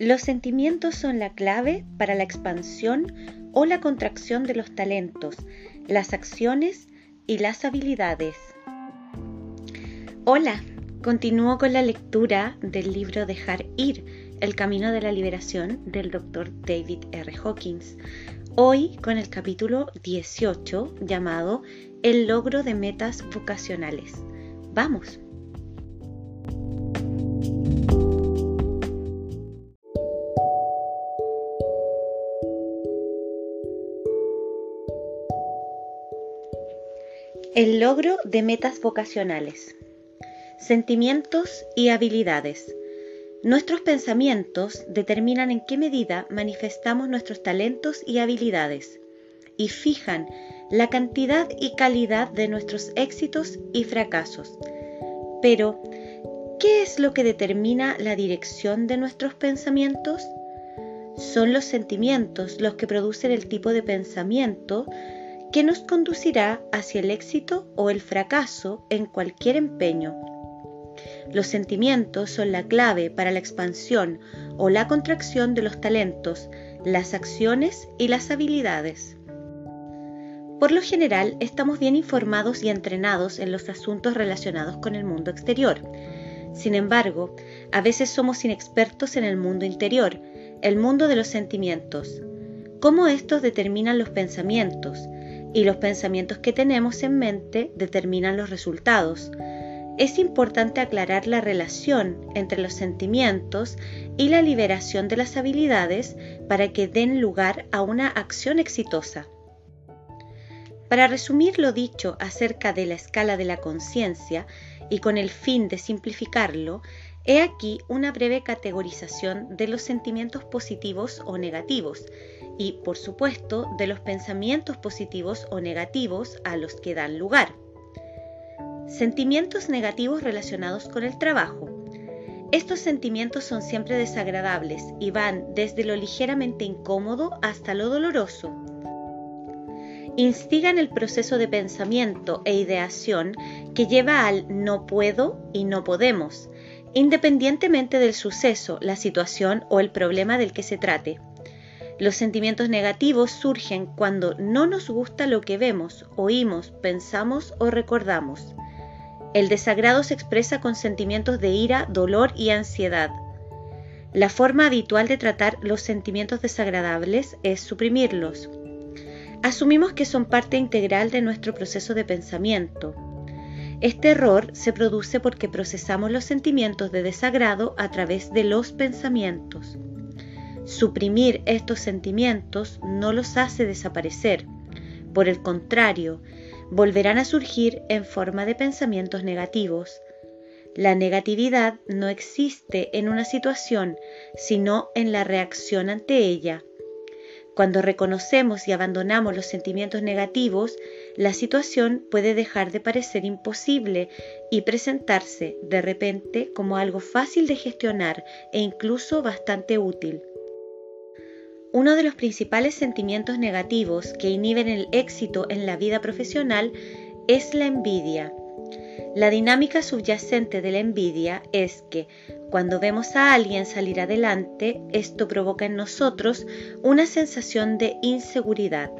Los sentimientos son la clave para la expansión o la contracción de los talentos, las acciones y las habilidades. Hola, continúo con la lectura del libro Dejar ir, el camino de la liberación del Dr. David R. Hawkins. Hoy con el capítulo 18 llamado El logro de metas vocacionales. Vamos. El logro de metas vocacionales. Sentimientos y habilidades. Nuestros pensamientos determinan en qué medida manifestamos nuestros talentos y habilidades y fijan la cantidad y calidad de nuestros éxitos y fracasos. Pero, ¿qué es lo que determina la dirección de nuestros pensamientos? Son los sentimientos los que producen el tipo de pensamiento que nos conducirá hacia el éxito o el fracaso en cualquier empeño. Los sentimientos son la clave para la expansión o la contracción de los talentos, las acciones y las habilidades. Por lo general, estamos bien informados y entrenados en los asuntos relacionados con el mundo exterior. Sin embargo, a veces somos inexpertos en el mundo interior, el mundo de los sentimientos. Cómo estos determinan los pensamientos, y los pensamientos que tenemos en mente determinan los resultados. Es importante aclarar la relación entre los sentimientos y la liberación de las habilidades para que den lugar a una acción exitosa. Para resumir lo dicho acerca de la escala de la conciencia y con el fin de simplificarlo, he aquí una breve categorización de los sentimientos positivos o negativos y, por supuesto, de los pensamientos positivos o negativos a los que dan lugar. Sentimientos negativos relacionados con el trabajo. Estos sentimientos son siempre desagradables y van desde lo ligeramente incómodo hasta lo doloroso. Instigan el proceso de pensamiento e ideación que lleva al no puedo y no podemos, independientemente del suceso, la situación o el problema del que se trate. Los sentimientos negativos surgen cuando no nos gusta lo que vemos, oímos, pensamos o recordamos. El desagrado se expresa con sentimientos de ira, dolor y ansiedad. La forma habitual de tratar los sentimientos desagradables es suprimirlos. Asumimos que son parte integral de nuestro proceso de pensamiento. Este error se produce porque procesamos los sentimientos de desagrado a través de los pensamientos. Suprimir estos sentimientos no los hace desaparecer. Por el contrario, volverán a surgir en forma de pensamientos negativos. La negatividad no existe en una situación, sino en la reacción ante ella. Cuando reconocemos y abandonamos los sentimientos negativos, la situación puede dejar de parecer imposible y presentarse de repente como algo fácil de gestionar e incluso bastante útil. Uno de los principales sentimientos negativos que inhiben el éxito en la vida profesional es la envidia. La dinámica subyacente de la envidia es que cuando vemos a alguien salir adelante, esto provoca en nosotros una sensación de inseguridad.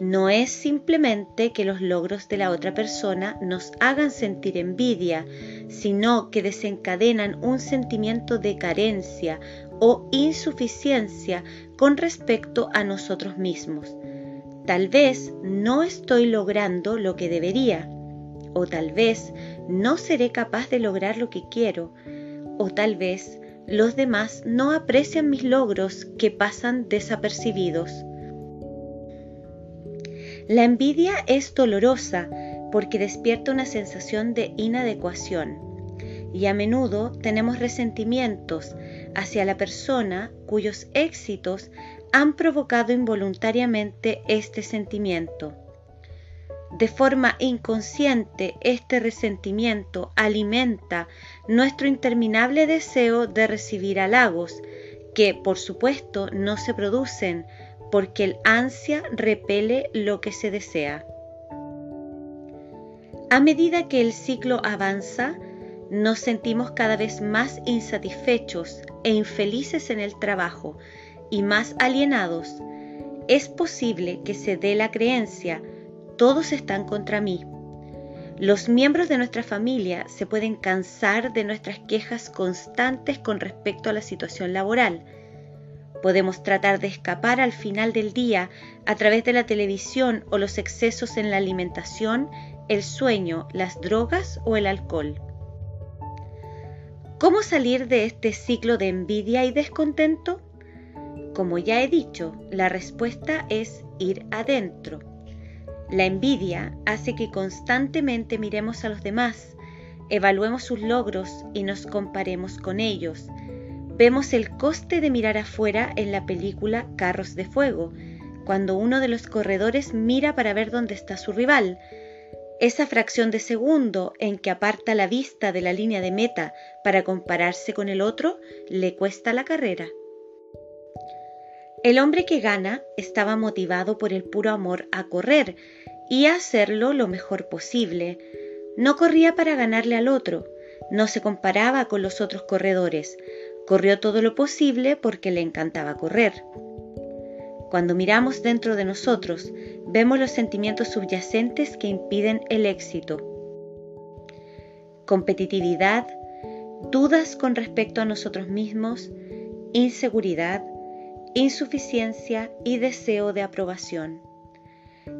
No es simplemente que los logros de la otra persona nos hagan sentir envidia, sino que desencadenan un sentimiento de carencia o insuficiencia con respecto a nosotros mismos. Tal vez no estoy logrando lo que debería, o tal vez no seré capaz de lograr lo que quiero, o tal vez los demás no aprecian mis logros que pasan desapercibidos. La envidia es dolorosa porque despierta una sensación de inadecuación y a menudo tenemos resentimientos hacia la persona cuyos éxitos han provocado involuntariamente este sentimiento. De forma inconsciente, este resentimiento alimenta nuestro interminable deseo de recibir halagos, que por supuesto no se producen porque el ansia repele lo que se desea. A medida que el ciclo avanza, nos sentimos cada vez más insatisfechos e infelices en el trabajo y más alienados, es posible que se dé la creencia, todos están contra mí. Los miembros de nuestra familia se pueden cansar de nuestras quejas constantes con respecto a la situación laboral. Podemos tratar de escapar al final del día a través de la televisión o los excesos en la alimentación, el sueño, las drogas o el alcohol. ¿Cómo salir de este ciclo de envidia y descontento? Como ya he dicho, la respuesta es ir adentro. La envidia hace que constantemente miremos a los demás, evaluemos sus logros y nos comparemos con ellos. Vemos el coste de mirar afuera en la película Carros de Fuego, cuando uno de los corredores mira para ver dónde está su rival, esa fracción de segundo en que aparta la vista de la línea de meta para compararse con el otro le cuesta la carrera. El hombre que gana estaba motivado por el puro amor a correr y a hacerlo lo mejor posible. No corría para ganarle al otro, no se comparaba con los otros corredores, corrió todo lo posible porque le encantaba correr. Cuando miramos dentro de nosotros, vemos los sentimientos subyacentes que impiden el éxito. Competitividad, dudas con respecto a nosotros mismos, inseguridad, insuficiencia y deseo de aprobación.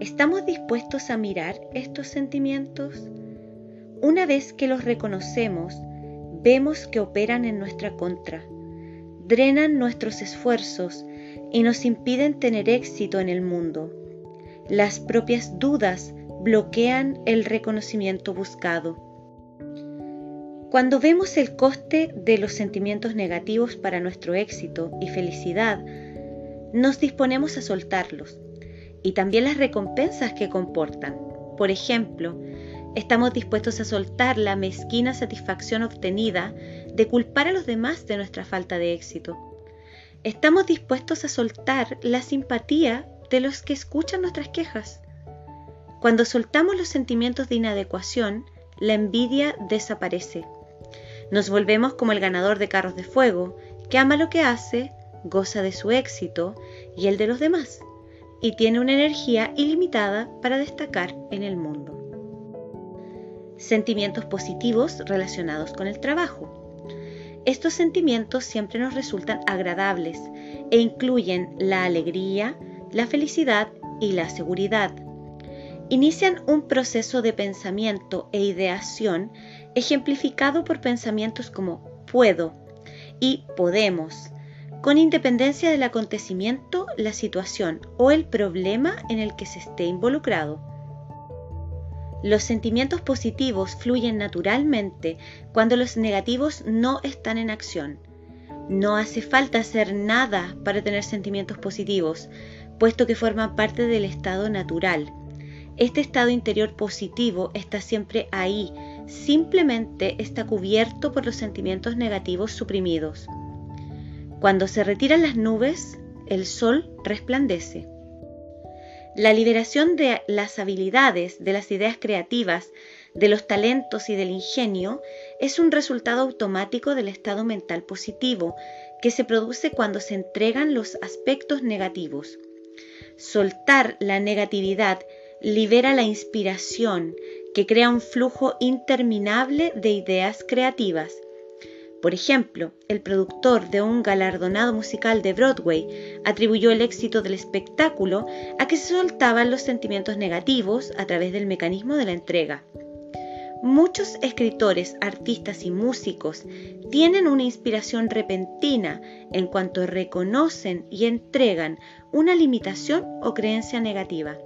¿Estamos dispuestos a mirar estos sentimientos? Una vez que los reconocemos, vemos que operan en nuestra contra, drenan nuestros esfuerzos y nos impiden tener éxito en el mundo. Las propias dudas bloquean el reconocimiento buscado. Cuando vemos el coste de los sentimientos negativos para nuestro éxito y felicidad, nos disponemos a soltarlos y también las recompensas que comportan. Por ejemplo, estamos dispuestos a soltar la mezquina satisfacción obtenida de culpar a los demás de nuestra falta de éxito estamos dispuestos a soltar la simpatía de los que escuchan nuestras quejas. Cuando soltamos los sentimientos de inadecuación, la envidia desaparece. Nos volvemos como el ganador de carros de fuego, que ama lo que hace, goza de su éxito y el de los demás, y tiene una energía ilimitada para destacar en el mundo. Sentimientos positivos relacionados con el trabajo. Estos sentimientos siempre nos resultan agradables e incluyen la alegría, la felicidad y la seguridad. Inician un proceso de pensamiento e ideación ejemplificado por pensamientos como puedo y podemos, con independencia del acontecimiento, la situación o el problema en el que se esté involucrado. Los sentimientos positivos fluyen naturalmente cuando los negativos no están en acción. No hace falta hacer nada para tener sentimientos positivos, puesto que forman parte del estado natural. Este estado interior positivo está siempre ahí, simplemente está cubierto por los sentimientos negativos suprimidos. Cuando se retiran las nubes, el sol resplandece. La liberación de las habilidades, de las ideas creativas, de los talentos y del ingenio es un resultado automático del estado mental positivo que se produce cuando se entregan los aspectos negativos. Soltar la negatividad libera la inspiración que crea un flujo interminable de ideas creativas por ejemplo, el productor de un galardonado musical de Broadway atribuyó el éxito del espectáculo a que se soltaban los sentimientos negativos a través del mecanismo de la entrega. Muchos escritores, artistas y músicos tienen una inspiración repentina en cuanto reconocen y entregan una limitación o creencia negativa.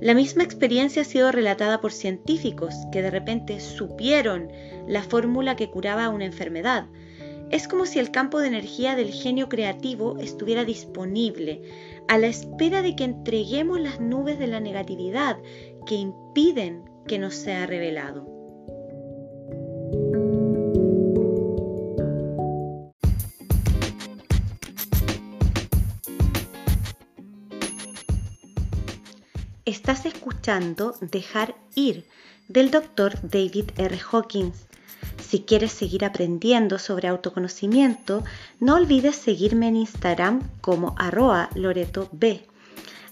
La misma experiencia ha sido relatada por científicos que de repente supieron la fórmula que curaba una enfermedad. Es como si el campo de energía del genio creativo estuviera disponible, a la espera de que entreguemos las nubes de la negatividad que impiden que nos sea revelado. Estás escuchando Dejar Ir del doctor David R. Hawkins. Si quieres seguir aprendiendo sobre autoconocimiento, no olvides seguirme en Instagram como arroa Loreto.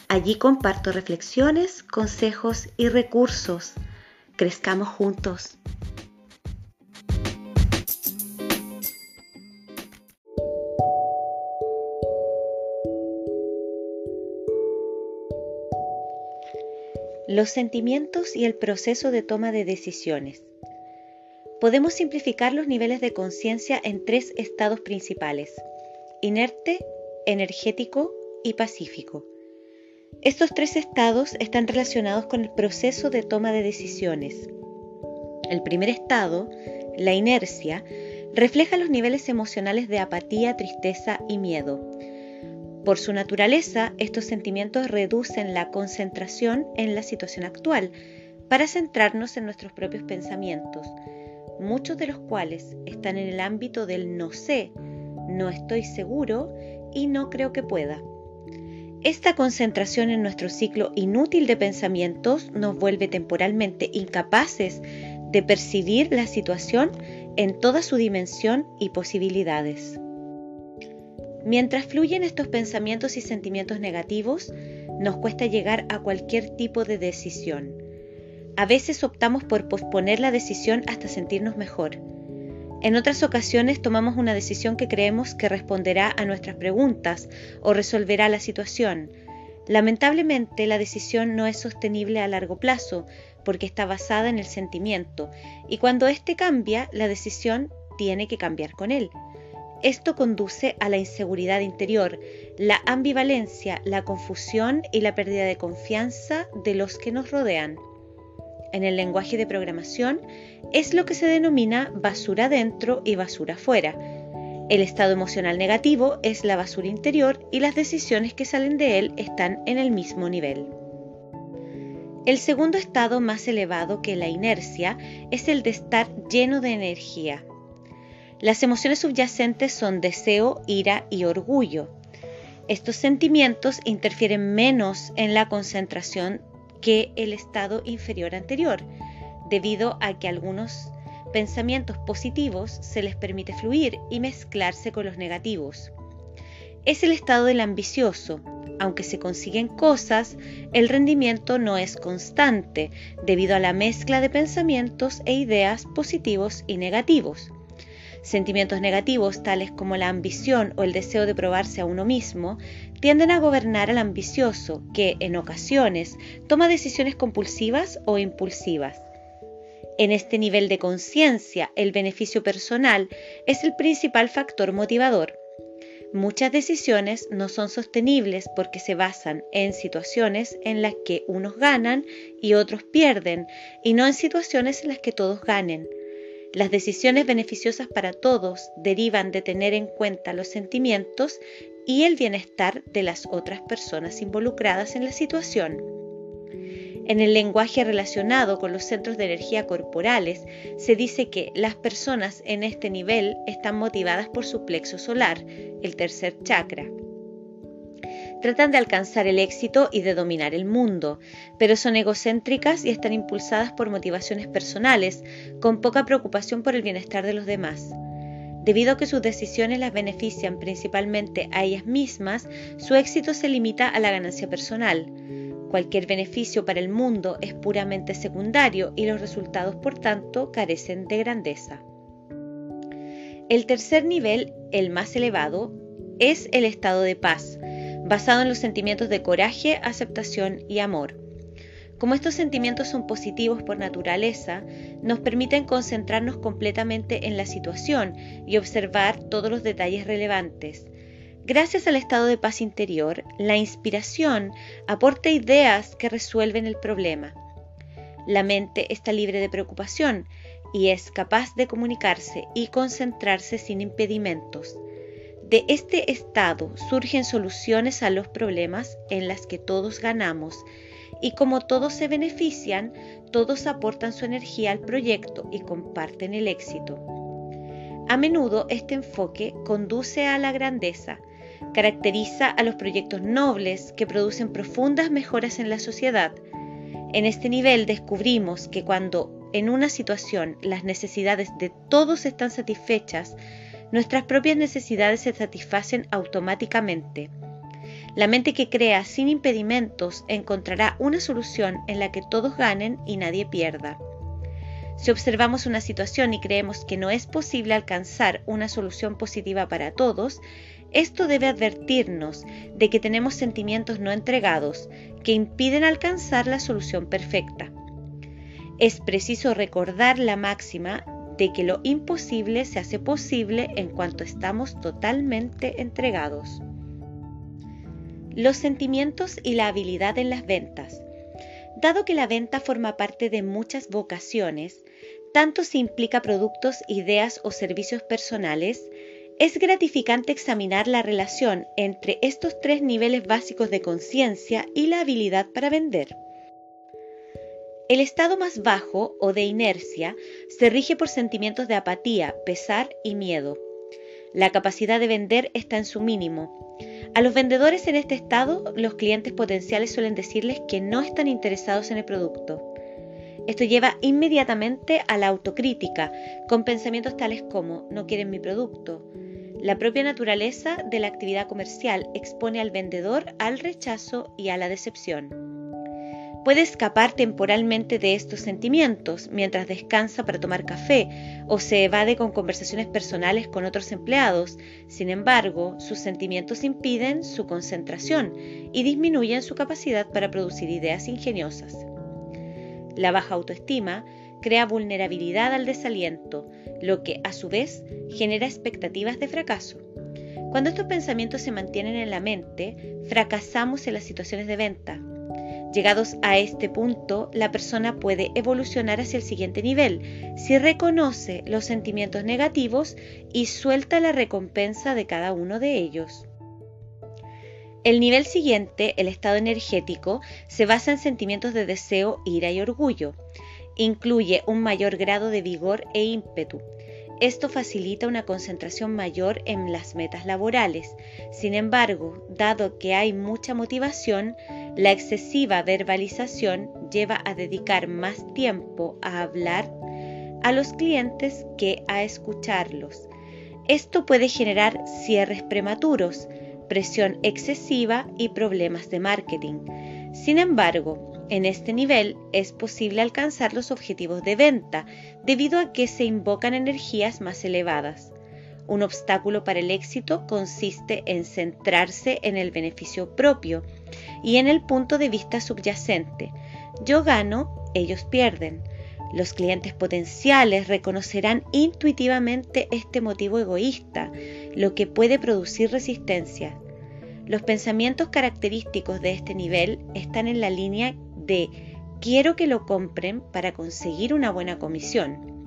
Allí comparto reflexiones, consejos y recursos. Crezcamos juntos. Los sentimientos y el proceso de toma de decisiones. Podemos simplificar los niveles de conciencia en tres estados principales, inerte, energético y pacífico. Estos tres estados están relacionados con el proceso de toma de decisiones. El primer estado, la inercia, refleja los niveles emocionales de apatía, tristeza y miedo. Por su naturaleza, estos sentimientos reducen la concentración en la situación actual para centrarnos en nuestros propios pensamientos, muchos de los cuales están en el ámbito del no sé, no estoy seguro y no creo que pueda. Esta concentración en nuestro ciclo inútil de pensamientos nos vuelve temporalmente incapaces de percibir la situación en toda su dimensión y posibilidades. Mientras fluyen estos pensamientos y sentimientos negativos, nos cuesta llegar a cualquier tipo de decisión a veces optamos por posponer la decisión hasta sentirnos mejor. En otras ocasiones tomamos una decisión que creemos que responderá a nuestras preguntas o resolverá la situación. Lamentablemente la decisión no es sostenible a largo plazo porque está basada en el sentimiento y cuando éste cambia, la decisión tiene que cambiar con él. Esto conduce a la inseguridad interior, la ambivalencia, la confusión y la pérdida de confianza de los que nos rodean en el lenguaje de programación es lo que se denomina basura dentro y basura fuera. El estado emocional negativo es la basura interior y las decisiones que salen de él están en el mismo nivel. El segundo estado más elevado que la inercia es el de estar lleno de energía. Las emociones subyacentes son deseo, ira y orgullo. Estos sentimientos interfieren menos en la concentración que el estado inferior anterior, debido a que algunos pensamientos positivos se les permite fluir y mezclarse con los negativos. Es el estado del ambicioso. Aunque se consiguen cosas, el rendimiento no es constante debido a la mezcla de pensamientos e ideas positivos y negativos. Sentimientos negativos tales como la ambición o el deseo de probarse a uno mismo tienden a gobernar al ambicioso que en ocasiones toma decisiones compulsivas o impulsivas. En este nivel de conciencia, el beneficio personal es el principal factor motivador. Muchas decisiones no son sostenibles porque se basan en situaciones en las que unos ganan y otros pierden, y no en situaciones en las que todos ganen. Las decisiones beneficiosas para todos derivan de tener en cuenta los sentimientos y el bienestar de las otras personas involucradas en la situación. En el lenguaje relacionado con los centros de energía corporales, se dice que las personas en este nivel están motivadas por su plexo solar, el tercer chakra. Tratan de alcanzar el éxito y de dominar el mundo, pero son egocéntricas y están impulsadas por motivaciones personales, con poca preocupación por el bienestar de los demás. Debido a que sus decisiones las benefician principalmente a ellas mismas, su éxito se limita a la ganancia personal. Cualquier beneficio para el mundo es puramente secundario y los resultados, por tanto, carecen de grandeza. El tercer nivel, el más elevado, es el estado de paz, basado en los sentimientos de coraje, aceptación y amor. Como estos sentimientos son positivos por naturaleza, nos permiten concentrarnos completamente en la situación y observar todos los detalles relevantes. Gracias al estado de paz interior, la inspiración aporta ideas que resuelven el problema. La mente está libre de preocupación y es capaz de comunicarse y concentrarse sin impedimentos. De este estado surgen soluciones a los problemas en las que todos ganamos y como todos se benefician, todos aportan su energía al proyecto y comparten el éxito. A menudo este enfoque conduce a la grandeza, caracteriza a los proyectos nobles que producen profundas mejoras en la sociedad. En este nivel descubrimos que cuando en una situación las necesidades de todos están satisfechas, nuestras propias necesidades se satisfacen automáticamente. La mente que crea sin impedimentos encontrará una solución en la que todos ganen y nadie pierda. Si observamos una situación y creemos que no es posible alcanzar una solución positiva para todos, esto debe advertirnos de que tenemos sentimientos no entregados que impiden alcanzar la solución perfecta. Es preciso recordar la máxima de que lo imposible se hace posible en cuanto estamos totalmente entregados. Los sentimientos y la habilidad en las ventas. Dado que la venta forma parte de muchas vocaciones, tanto si implica productos, ideas o servicios personales, es gratificante examinar la relación entre estos tres niveles básicos de conciencia y la habilidad para vender. El estado más bajo o de inercia se rige por sentimientos de apatía, pesar y miedo. La capacidad de vender está en su mínimo. A los vendedores en este estado, los clientes potenciales suelen decirles que no están interesados en el producto. Esto lleva inmediatamente a la autocrítica, con pensamientos tales como no quieren mi producto. La propia naturaleza de la actividad comercial expone al vendedor al rechazo y a la decepción. Puede escapar temporalmente de estos sentimientos mientras descansa para tomar café o se evade con conversaciones personales con otros empleados. Sin embargo, sus sentimientos impiden su concentración y disminuyen su capacidad para producir ideas ingeniosas. La baja autoestima crea vulnerabilidad al desaliento, lo que a su vez genera expectativas de fracaso. Cuando estos pensamientos se mantienen en la mente, fracasamos en las situaciones de venta. Llegados a este punto, la persona puede evolucionar hacia el siguiente nivel si reconoce los sentimientos negativos y suelta la recompensa de cada uno de ellos. El nivel siguiente, el estado energético, se basa en sentimientos de deseo, ira y orgullo. Incluye un mayor grado de vigor e ímpetu. Esto facilita una concentración mayor en las metas laborales. Sin embargo, dado que hay mucha motivación, la excesiva verbalización lleva a dedicar más tiempo a hablar a los clientes que a escucharlos. Esto puede generar cierres prematuros, presión excesiva y problemas de marketing. Sin embargo, en este nivel es posible alcanzar los objetivos de venta debido a que se invocan energías más elevadas. Un obstáculo para el éxito consiste en centrarse en el beneficio propio y en el punto de vista subyacente. Yo gano, ellos pierden. Los clientes potenciales reconocerán intuitivamente este motivo egoísta, lo que puede producir resistencia. Los pensamientos característicos de este nivel están en la línea de quiero que lo compren para conseguir una buena comisión.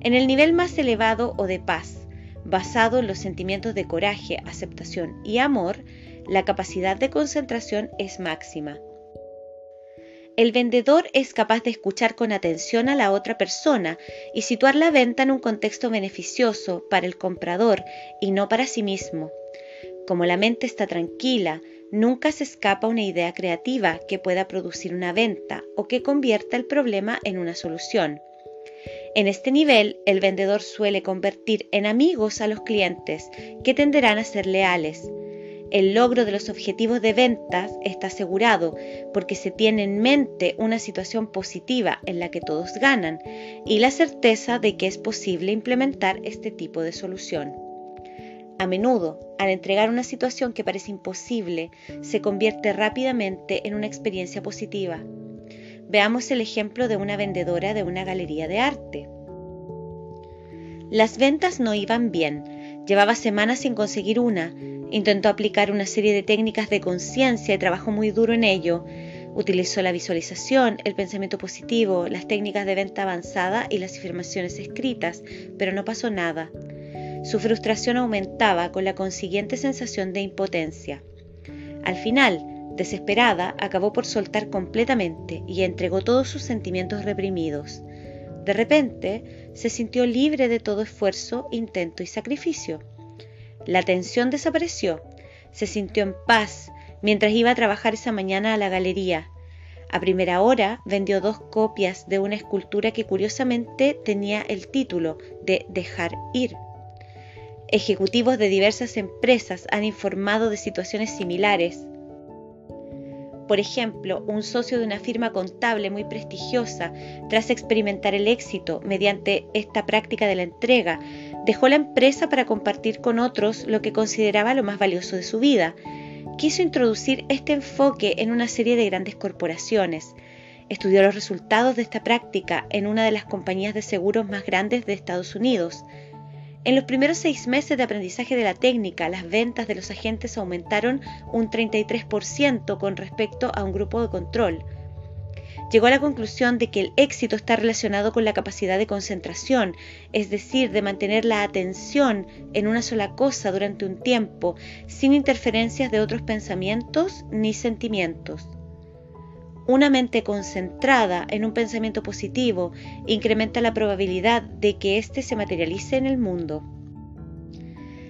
En el nivel más elevado o de paz, basado en los sentimientos de coraje, aceptación y amor, la capacidad de concentración es máxima. El vendedor es capaz de escuchar con atención a la otra persona y situar la venta en un contexto beneficioso para el comprador y no para sí mismo. Como la mente está tranquila, nunca se escapa una idea creativa que pueda producir una venta o que convierta el problema en una solución. En este nivel, el vendedor suele convertir en amigos a los clientes, que tenderán a ser leales. El logro de los objetivos de ventas está asegurado porque se tiene en mente una situación positiva en la que todos ganan y la certeza de que es posible implementar este tipo de solución. A menudo, al entregar una situación que parece imposible, se convierte rápidamente en una experiencia positiva. Veamos el ejemplo de una vendedora de una galería de arte. Las ventas no iban bien, llevaba semanas sin conseguir una, Intentó aplicar una serie de técnicas de conciencia y trabajó muy duro en ello. Utilizó la visualización, el pensamiento positivo, las técnicas de venta avanzada y las afirmaciones escritas, pero no pasó nada. Su frustración aumentaba con la consiguiente sensación de impotencia. Al final, desesperada, acabó por soltar completamente y entregó todos sus sentimientos reprimidos. De repente, se sintió libre de todo esfuerzo, intento y sacrificio. La tensión desapareció. Se sintió en paz mientras iba a trabajar esa mañana a la galería. A primera hora vendió dos copias de una escultura que curiosamente tenía el título de Dejar ir. Ejecutivos de diversas empresas han informado de situaciones similares. Por ejemplo, un socio de una firma contable muy prestigiosa, tras experimentar el éxito mediante esta práctica de la entrega, dejó la empresa para compartir con otros lo que consideraba lo más valioso de su vida. Quiso introducir este enfoque en una serie de grandes corporaciones. Estudió los resultados de esta práctica en una de las compañías de seguros más grandes de Estados Unidos. En los primeros seis meses de aprendizaje de la técnica, las ventas de los agentes aumentaron un 33% con respecto a un grupo de control. Llegó a la conclusión de que el éxito está relacionado con la capacidad de concentración, es decir, de mantener la atención en una sola cosa durante un tiempo, sin interferencias de otros pensamientos ni sentimientos. Una mente concentrada en un pensamiento positivo incrementa la probabilidad de que éste se materialice en el mundo.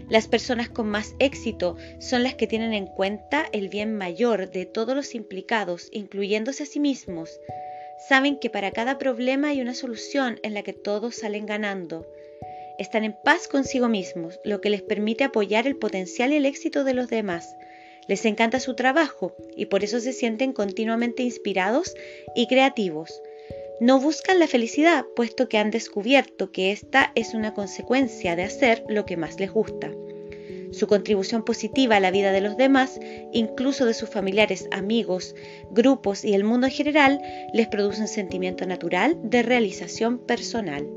Las personas con más éxito son las que tienen en cuenta el bien mayor de todos los implicados, incluyéndose a sí mismos. Saben que para cada problema hay una solución en la que todos salen ganando. Están en paz consigo mismos, lo que les permite apoyar el potencial y el éxito de los demás. Les encanta su trabajo y por eso se sienten continuamente inspirados y creativos. No buscan la felicidad, puesto que han descubierto que esta es una consecuencia de hacer lo que más les gusta. Su contribución positiva a la vida de los demás, incluso de sus familiares, amigos, grupos y el mundo en general, les produce un sentimiento natural de realización personal.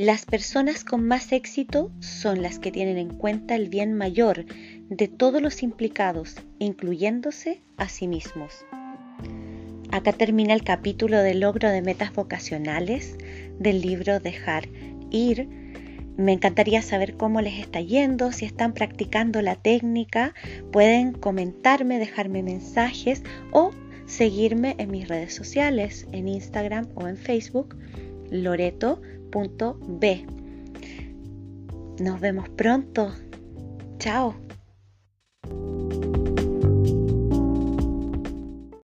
Las personas con más éxito son las que tienen en cuenta el bien mayor de todos los implicados, incluyéndose a sí mismos. Acá termina el capítulo del logro de metas vocacionales del libro Dejar ir. Me encantaría saber cómo les está yendo, si están practicando la técnica. Pueden comentarme, dejarme mensajes o seguirme en mis redes sociales, en Instagram o en Facebook, Loreto punto B. Nos vemos pronto. Chao.